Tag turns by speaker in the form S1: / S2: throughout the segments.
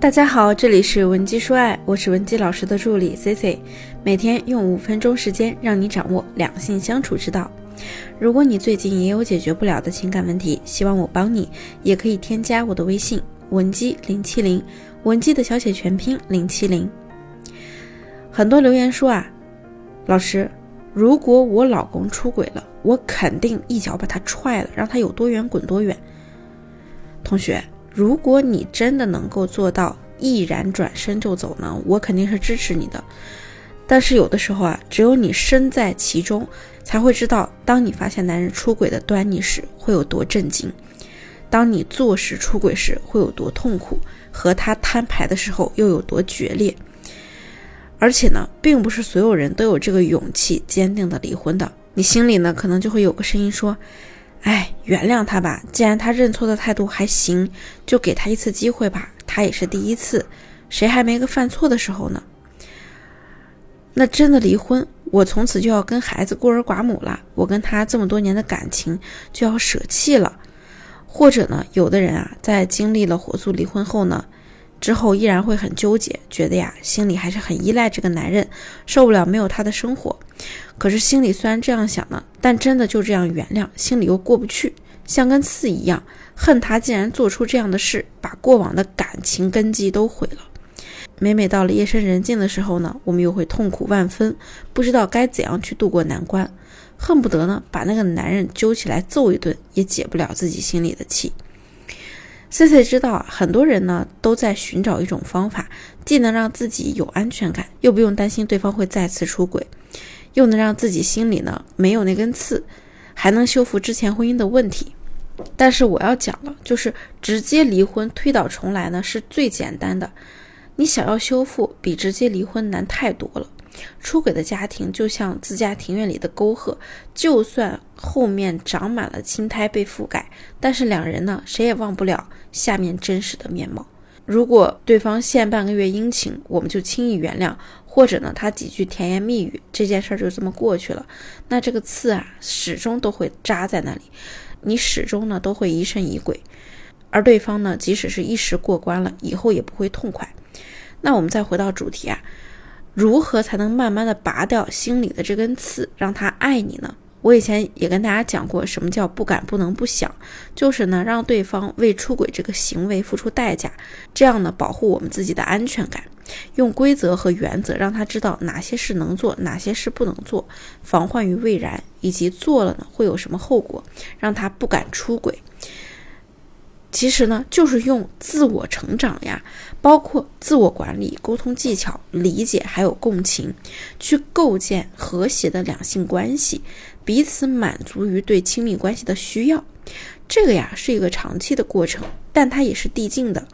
S1: 大家好，这里是文姬说爱，我是文姬老师的助理 C C，每天用五分钟时间让你掌握两性相处之道。如果你最近也有解决不了的情感问题，希望我帮你，也可以添加我的微信文姬零七零，文姬的小写全拼零七零。很多留言说啊，老师，如果我老公出轨了，我肯定一脚把他踹了，让他有多远滚多远。同学。如果你真的能够做到毅然转身就走呢，我肯定是支持你的。但是有的时候啊，只有你身在其中，才会知道，当你发现男人出轨的端倪时，会有多震惊；当你坐实出轨时，会有多痛苦；和他摊牌的时候，又有多决裂。而且呢，并不是所有人都有这个勇气坚定的离婚的。你心里呢，可能就会有个声音说。哎，原谅他吧。既然他认错的态度还行，就给他一次机会吧。他也是第一次，谁还没个犯错的时候呢？那真的离婚，我从此就要跟孩子孤儿寡母了。我跟他这么多年的感情就要舍弃了。或者呢，有的人啊，在经历了火速离婚后呢？之后依然会很纠结，觉得呀，心里还是很依赖这个男人，受不了没有他的生活。可是心里虽然这样想呢，但真的就这样原谅，心里又过不去，像根刺一样，恨他竟然做出这样的事，把过往的感情根基都毁了。每每到了夜深人静的时候呢，我们又会痛苦万分，不知道该怎样去度过难关，恨不得呢把那个男人揪起来揍一顿，也解不了自己心里的气。C C 知道，很多人呢都在寻找一种方法，既能让自己有安全感，又不用担心对方会再次出轨，又能让自己心里呢没有那根刺，还能修复之前婚姻的问题。但是我要讲了，就是直接离婚推倒重来呢是最简单的，你想要修复，比直接离婚难太多了。出轨的家庭就像自家庭院里的沟壑，就算后面长满了青苔被覆盖，但是两人呢，谁也忘不了下面真实的面貌。如果对方献半个月殷勤，我们就轻易原谅；或者呢，他几句甜言蜜语，这件事儿就这么过去了。那这个刺啊，始终都会扎在那里，你始终呢都会疑神疑鬼。而对方呢，即使是一时过关了，以后也不会痛快。那我们再回到主题啊。如何才能慢慢的拔掉心里的这根刺，让他爱你呢？我以前也跟大家讲过，什么叫不敢不能不想，就是呢让对方为出轨这个行为付出代价，这样呢保护我们自己的安全感，用规则和原则让他知道哪些事能做，哪些事不能做，防患于未然，以及做了呢会有什么后果，让他不敢出轨。其实呢，就是用自我成长呀，包括自我管理、沟通技巧、理解还有共情，去构建和谐的两性关系，彼此满足于对亲密关系的需要。这个呀是一个长期的过程，但它也是递进的。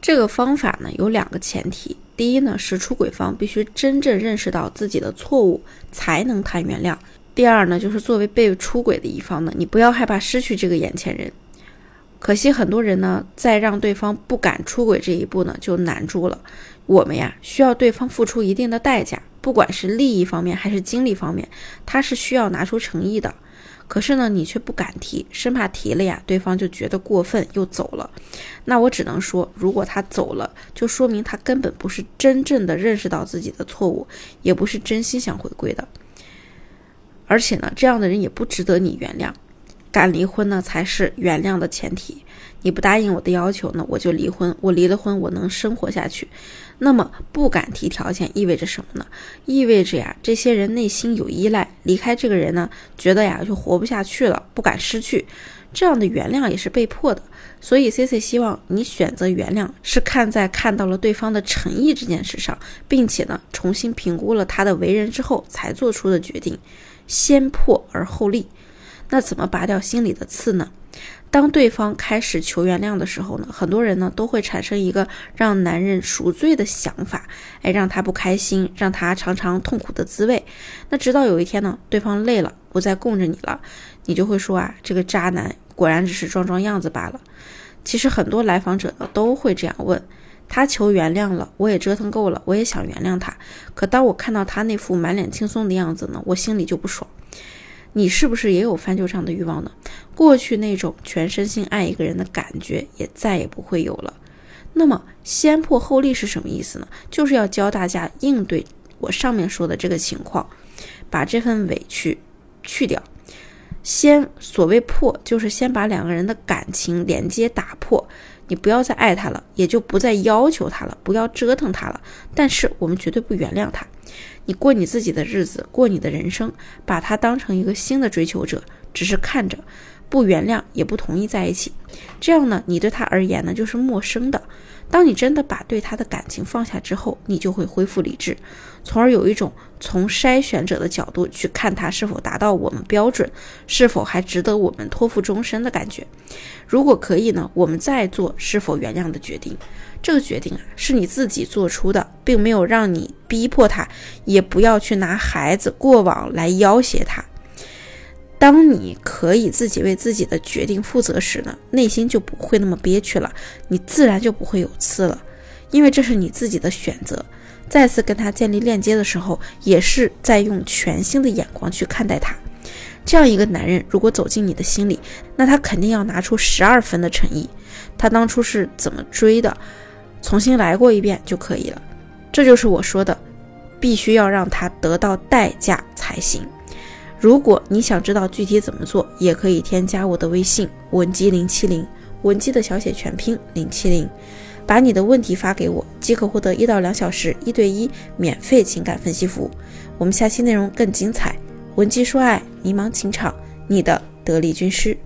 S1: 这个方法呢有两个前提：第一呢是出轨方必须真正认识到自己的错误，才能谈原谅；第二呢就是作为被出轨的一方呢，你不要害怕失去这个眼前人。可惜很多人呢，在让对方不敢出轨这一步呢，就难住了。我们呀，需要对方付出一定的代价，不管是利益方面还是精力方面，他是需要拿出诚意的。可是呢，你却不敢提，生怕提了呀，对方就觉得过分又走了。那我只能说，如果他走了，就说明他根本不是真正的认识到自己的错误，也不是真心想回归的。而且呢，这样的人也不值得你原谅。敢离婚呢，才是原谅的前提。你不答应我的要求呢，我就离婚。我离了婚，我能生活下去。那么不敢提条件意味着什么呢？意味着呀，这些人内心有依赖，离开这个人呢，觉得呀就活不下去了，不敢失去。这样的原谅也是被迫的。所以 C C 希望你选择原谅，是看在看到了对方的诚意这件事上，并且呢，重新评估了他的为人之后才做出的决定。先破而后立。那怎么拔掉心里的刺呢？当对方开始求原谅的时候呢，很多人呢都会产生一个让男人赎罪的想法，哎，让他不开心，让他尝尝痛苦的滋味。那直到有一天呢，对方累了，不再供着你了，你就会说啊，这个渣男果然只是装装样子罢了。其实很多来访者呢都会这样问，他求原谅了，我也折腾够了，我也想原谅他，可当我看到他那副满脸轻松的样子呢，我心里就不爽。你是不是也有翻旧账的欲望呢？过去那种全身心爱一个人的感觉也再也不会有了。那么先破后立是什么意思呢？就是要教大家应对我上面说的这个情况，把这份委屈去掉。先所谓破，就是先把两个人的感情连接打破。你不要再爱他了，也就不再要求他了，不要折腾他了。但是我们绝对不原谅他。你过你自己的日子，过你的人生，把他当成一个新的追求者，只是看着，不原谅，也不同意在一起。这样呢，你对他而言呢，就是陌生的。当你真的把对他的感情放下之后，你就会恢复理智，从而有一种从筛选者的角度去看他是否达到我们标准，是否还值得我们托付终身的感觉。如果可以呢，我们再做是否原谅的决定。这个决定啊，是你自己做出的，并没有让你逼迫他，也不要去拿孩子过往来要挟他。当你可以自己为自己的决定负责时呢，内心就不会那么憋屈了，你自然就不会有刺了，因为这是你自己的选择。再次跟他建立链接的时候，也是在用全新的眼光去看待他。这样一个男人，如果走进你的心里，那他肯定要拿出十二分的诚意。他当初是怎么追的，重新来过一遍就可以了。这就是我说的，必须要让他得到代价才行。如果你想知道具体怎么做，也可以添加我的微信文姬零七零，文姬的小写全拼零七零，把你的问题发给我，即可获得一到两小时一对一免费情感分析服务。我们下期内容更精彩，文姬说爱，迷茫情场，你的得力军师。